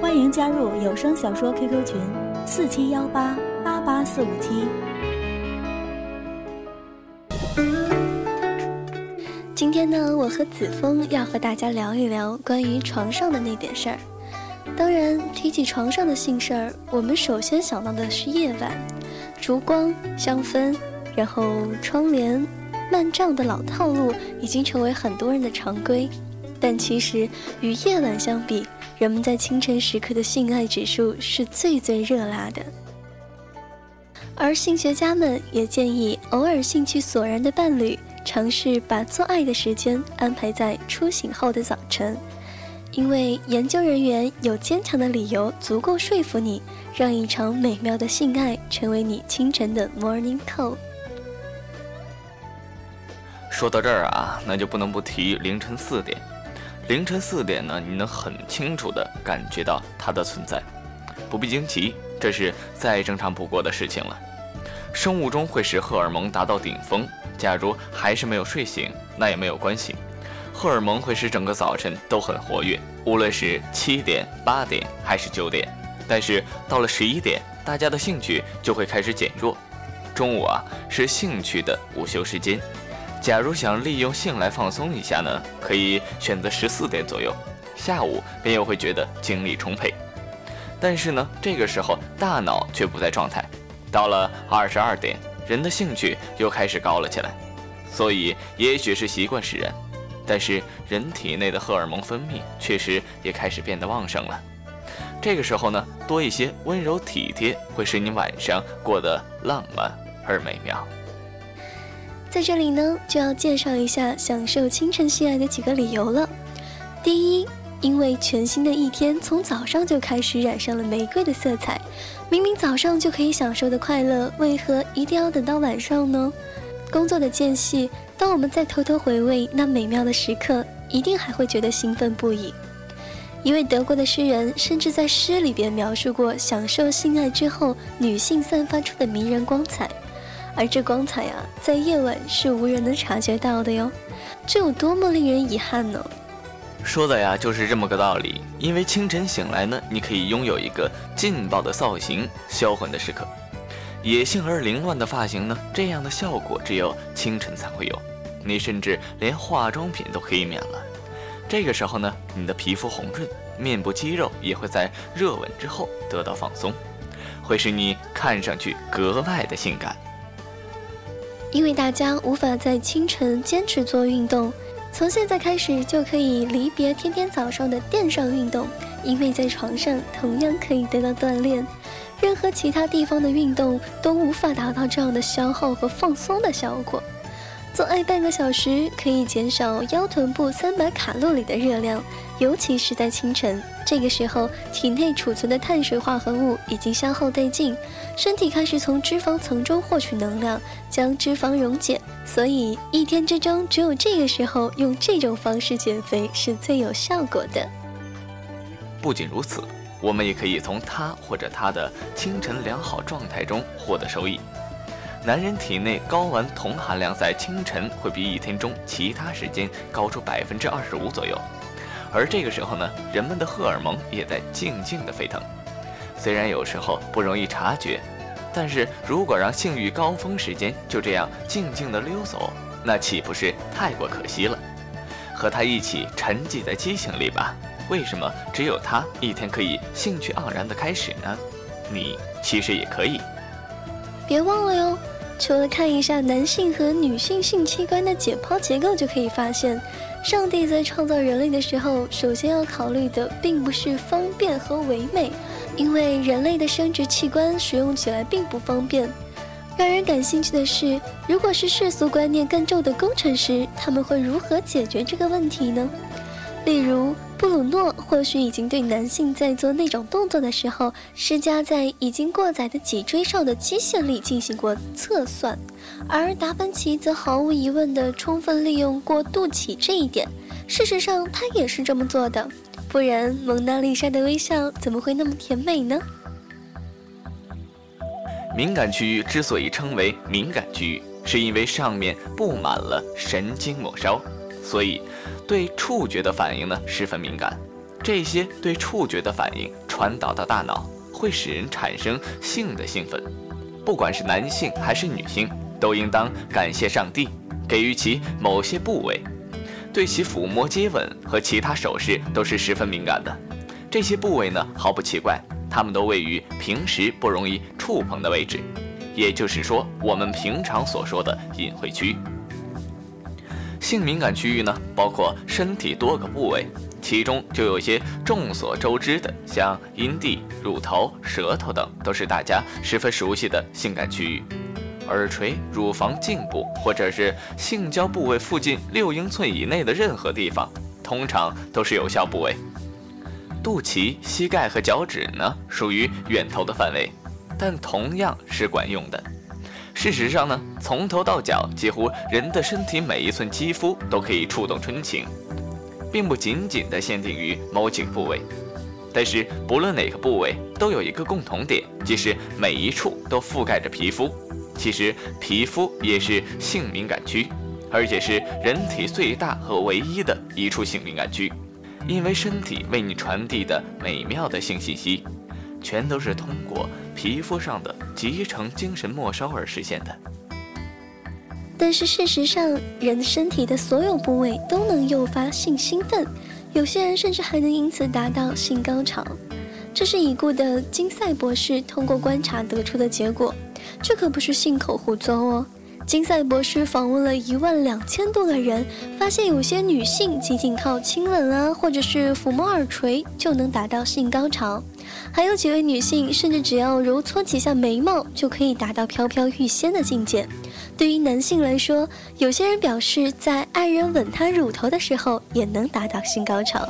欢迎加入有声小说 QQ 群：四七幺八八八四五七。今天呢，我和子枫要和大家聊一聊关于床上的那点事儿。当然，提起床上的性事儿，我们首先想到的是夜晚，烛光、香氛，然后窗帘、幔帐的老套路已经成为很多人的常规。但其实与夜晚相比，人们在清晨时刻的性爱指数是最最热辣的。而性学家们也建议，偶尔兴趣索然的伴侣尝试把做爱的时间安排在出醒后的早晨。因为研究人员有坚强的理由，足够说服你，让一场美妙的性爱成为你清晨的 morning call。说到这儿啊，那就不能不提凌晨四点。凌晨四点呢，你能很清楚地感觉到它的存在，不必惊奇，这是再正常不过的事情了。生物钟会使荷尔蒙达到顶峰，假如还是没有睡醒，那也没有关系。荷尔蒙会使整个早晨都很活跃，无论是七点、八点还是九点。但是到了十一点，大家的兴趣就会开始减弱。中午啊是兴趣的午休时间，假如想利用性来放松一下呢，可以选择十四点左右，下午便又会觉得精力充沛。但是呢，这个时候大脑却不在状态。到了二十二点，人的兴趣又开始高了起来。所以也许是习惯使然。但是人体内的荷尔蒙分泌确实也开始变得旺盛了。这个时候呢，多一些温柔体贴，会使你晚上过得浪漫而美妙。在这里呢，就要介绍一下享受清晨性爱的几个理由了。第一，因为全新的一天从早上就开始染上了玫瑰的色彩，明明早上就可以享受的快乐，为何一定要等到晚上呢？工作的间隙。当我们在偷偷回味那美妙的时刻，一定还会觉得兴奋不已。一位德国的诗人甚至在诗里边描述过享受性爱之后女性散发出的迷人光彩，而这光彩啊，在夜晚是无人能察觉到的哟。这有多么令人遗憾呢？说的呀，就是这么个道理。因为清晨醒来呢，你可以拥有一个劲爆的造型，销魂的时刻，野性而凌乱的发型呢，这样的效果只有清晨才会有。你甚至连化妆品都可以免了。这个时候呢，你的皮肤红润，面部肌肉也会在热吻之后得到放松，会使你看上去格外的性感。因为大家无法在清晨坚持做运动，从现在开始就可以离别天天早上的垫上运动，因为在床上同样可以得到锻炼。任何其他地方的运动都无法达到这样的消耗和放松的效果。做爱半个小时可以减少腰臀部三百卡路里的热量，尤其是在清晨，这个时候体内储存的碳水化合物已经消耗殆尽，身体开始从脂肪层中获取能量，将脂肪溶解。所以一天之中只有这个时候用这种方式减肥是最有效果的。不仅如此，我们也可以从他或者他的清晨良好状态中获得收益。男人体内睾丸酮含量在清晨会比一天中其他时间高出百分之二十五左右，而这个时候呢，人们的荷尔蒙也在静静的沸腾。虽然有时候不容易察觉，但是如果让性欲高峰时间就这样静静的溜走，那岂不是太过可惜了？和他一起沉寂在激情里吧。为什么只有他一天可以兴趣盎然的开始呢？你其实也可以。别忘了哟。除了看一下男性和女性性器官的解剖结构，就可以发现，上帝在创造人类的时候，首先要考虑的并不是方便和唯美，因为人类的生殖器官使用起来并不方便。让人感兴趣的是，如果是世俗观念更重的工程师，他们会如何解决这个问题呢？例如。布鲁诺或许已经对男性在做那种动作的时候施加在已经过载的脊椎上的机械力进行过测算，而达芬奇则毫无疑问地充分利用过肚脐这一点。事实上，他也是这么做的，不然蒙娜丽莎的微笑怎么会那么甜美呢？敏感区域之所以称为敏感区域，是因为上面布满了神经末梢，所以。对触觉的反应呢十分敏感，这些对触觉的反应传导到大脑，会使人产生性的兴奋。不管是男性还是女性，都应当感谢上帝，给予其某些部位，对其抚摸、接吻和其他手势都是十分敏感的。这些部位呢，毫不奇怪，它们都位于平时不容易触碰的位置，也就是说，我们平常所说的隐晦区。性敏感区域呢，包括身体多个部位。其中就有些众所周知的，像阴蒂、乳头、舌头等，都是大家十分熟悉的性感区域。耳垂、乳房颈部或者是性交部位附近六英寸以内的任何地方，通常都是有效部位。肚脐、膝盖和脚趾呢，属于远投的范围，但同样是管用的。事实上呢，从头到脚，几乎人的身体每一寸肌肤都可以触动春情。并不仅仅的限定于某几部位，但是不论哪个部位都有一个共同点，即是每一处都覆盖着皮肤。其实皮肤也是性敏感区，而且是人体最大和唯一的一处性敏感区，因为身体为你传递的美妙的性信息，全都是通过皮肤上的集成精神末梢而实现的。但是事实上，人身体的所有部位都能诱发性兴奋，有些人甚至还能因此达到性高潮。这是已故的金赛博士通过观察得出的结果，这可不是信口胡诌哦。金赛博士访问了一万两千多个人，发现有些女性仅仅靠亲吻啊，或者是抚摸耳垂就能达到性高潮，还有几位女性甚至只要揉搓几下眉毛就可以达到飘飘欲仙的境界。对于男性来说，有些人表示在爱人吻他乳头的时候也能达到性高潮，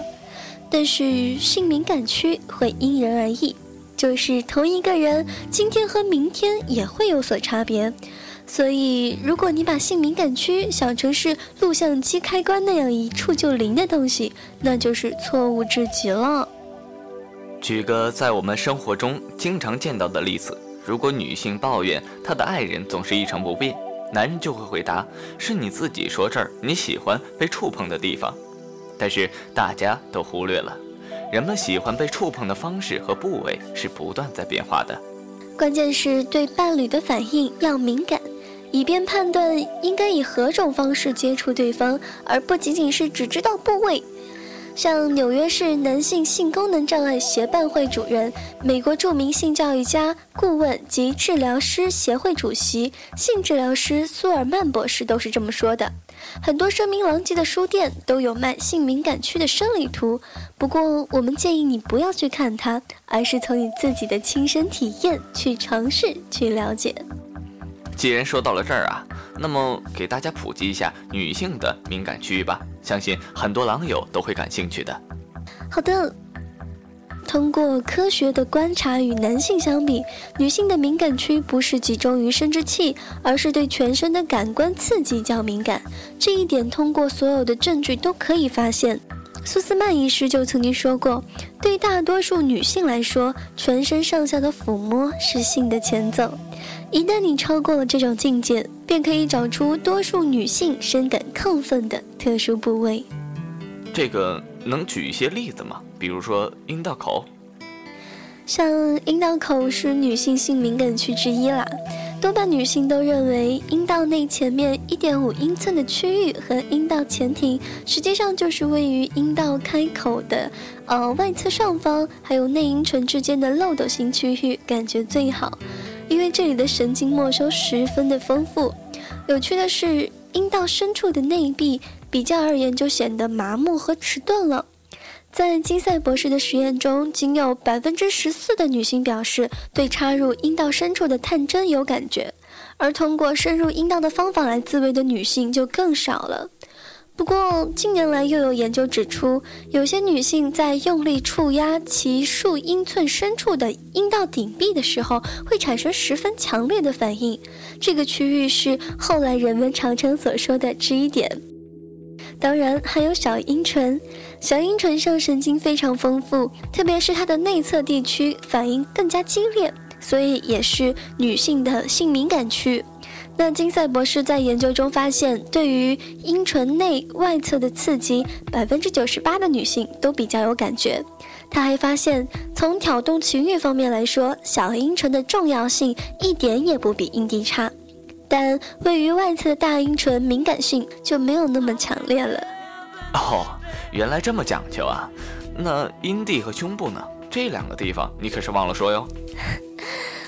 但是性敏感区会因人而异，就是同一个人今天和明天也会有所差别。所以，如果你把性敏感区想成是录像机开关那样一触就灵的东西，那就是错误至极了。举个在我们生活中经常见到的例子：如果女性抱怨她的爱人总是一成不变。男人就会回答：“是你自己说这儿你喜欢被触碰的地方。”但是大家都忽略了，人们喜欢被触碰的方式和部位是不断在变化的。关键是对伴侣的反应要敏感，以便判断应该以何种方式接触对方，而不仅仅是只知道部位。像纽约市男性性功能障碍协办会主任、美国著名性教育家、顾问及治疗师协会主席、性治疗师苏尔曼博士都是这么说的。很多声名狼藉的书店都有卖性敏感区的生理图，不过我们建议你不要去看它，而是从你自己的亲身体验去尝试去了解。既然说到了这儿啊，那么给大家普及一下女性的敏感区域吧，相信很多狼友都会感兴趣的。好的，通过科学的观察，与男性相比，女性的敏感区不是集中于生殖器，而是对全身的感官刺激较敏感。这一点通过所有的证据都可以发现。苏斯曼医师就曾经说过，对大多数女性来说，全身上下的抚摸是性的前奏。一旦你超过了这种境界，便可以找出多数女性深感亢奋的特殊部位。这个能举一些例子吗？比如说阴道口。像阴道口是女性性敏感区之一啦，多半女性都认为阴道内前面一点五英寸的区域和阴道前庭，实际上就是位于阴道开口的呃外侧上方，还有内阴唇之间的漏斗形区域，感觉最好。因为这里的神经末梢十分的丰富，有趣的是，阴道深处的内壁比较而言就显得麻木和迟钝了。在金赛博士的实验中，仅有百分之十四的女性表示对插入阴道深处的探针有感觉，而通过深入阴道的方法来自慰的女性就更少了。不过，近年来又有研究指出，有些女性在用力触压其数英寸深处的阴道顶壁的时候，会产生十分强烈的反应。这个区域是后来人们常常所说的 G 点。当然，还有小阴唇。小阴唇上神经非常丰富，特别是它的内侧地区反应更加激烈，所以也是女性的性敏感区。那金赛博士在研究中发现，对于阴唇内外侧的刺激，百分之九十八的女性都比较有感觉。他还发现，从挑动情欲方面来说，小阴唇的重要性一点也不比阴蒂差，但位于外侧的大阴唇敏感性就没有那么强烈了。哦，原来这么讲究啊！那阴蒂和胸部呢？这两个地方你可是忘了说哟。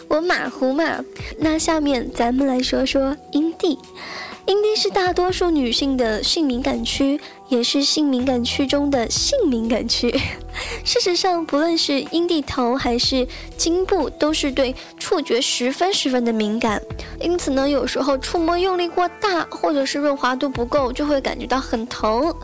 我马虎嘛。那下面咱们来说说阴蒂。阴蒂是大多数女性的性敏感区，也是性敏感区中的性敏感区。事实上，不论是阴蒂头还是颈部，都是对触觉十分十分的敏感。因此呢，有时候触摸用力过大，或者是润滑度不够，就会感觉到很疼。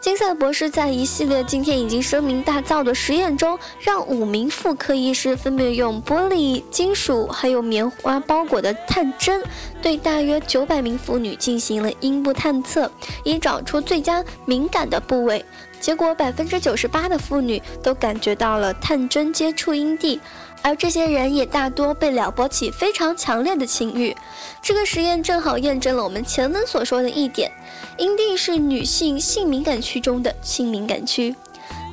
金赛博士在一系列今天已经声名大噪的实验中，让五名妇科医师分别用玻璃、金属还有棉花包裹的探针，对大约九百名妇女进行了阴部探测，以找出最佳敏感的部位。结果，百分之九十八的妇女都感觉到了探针接触阴蒂。而这些人也大多被撩拨起非常强烈的情欲。这个实验正好验证了我们前文所说的一点：阴蒂是女性性敏感区中的性敏感区。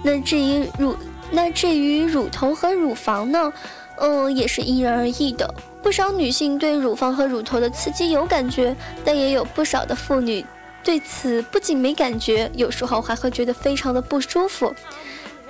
那至于乳，那至于乳头和乳房呢？嗯，也是因人而异的。不少女性对乳房和乳头的刺激有感觉，但也有不少的妇女对此不仅没感觉，有时候还会觉得非常的不舒服。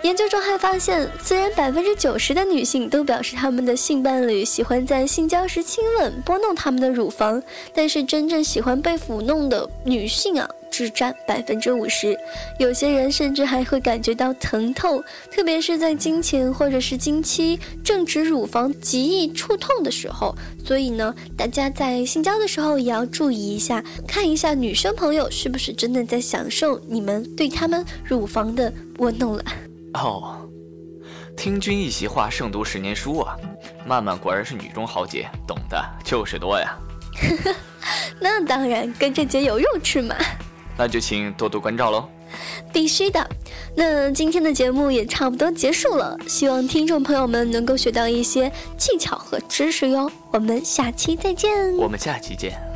研究中还发现，虽然百分之九十的女性都表示她们的性伴侣喜欢在性交时亲吻、拨弄她们的乳房，但是真正喜欢被抚弄的女性啊，只占百分之五十。有些人甚至还会感觉到疼痛，特别是在经前或者是经期正值乳房极易触痛的时候。所以呢，大家在性交的时候也要注意一下，看一下女生朋友是不是真的在享受你们对她们乳房的拨弄了。哦，听君一席话，胜读十年书啊！曼曼果然是女中豪杰，懂的就是多呀。那当然，跟着姐有肉吃嘛。那就请多多关照喽。必须的。那今天的节目也差不多结束了，希望听众朋友们能够学到一些技巧和知识哟。我们下期再见。我们下期见。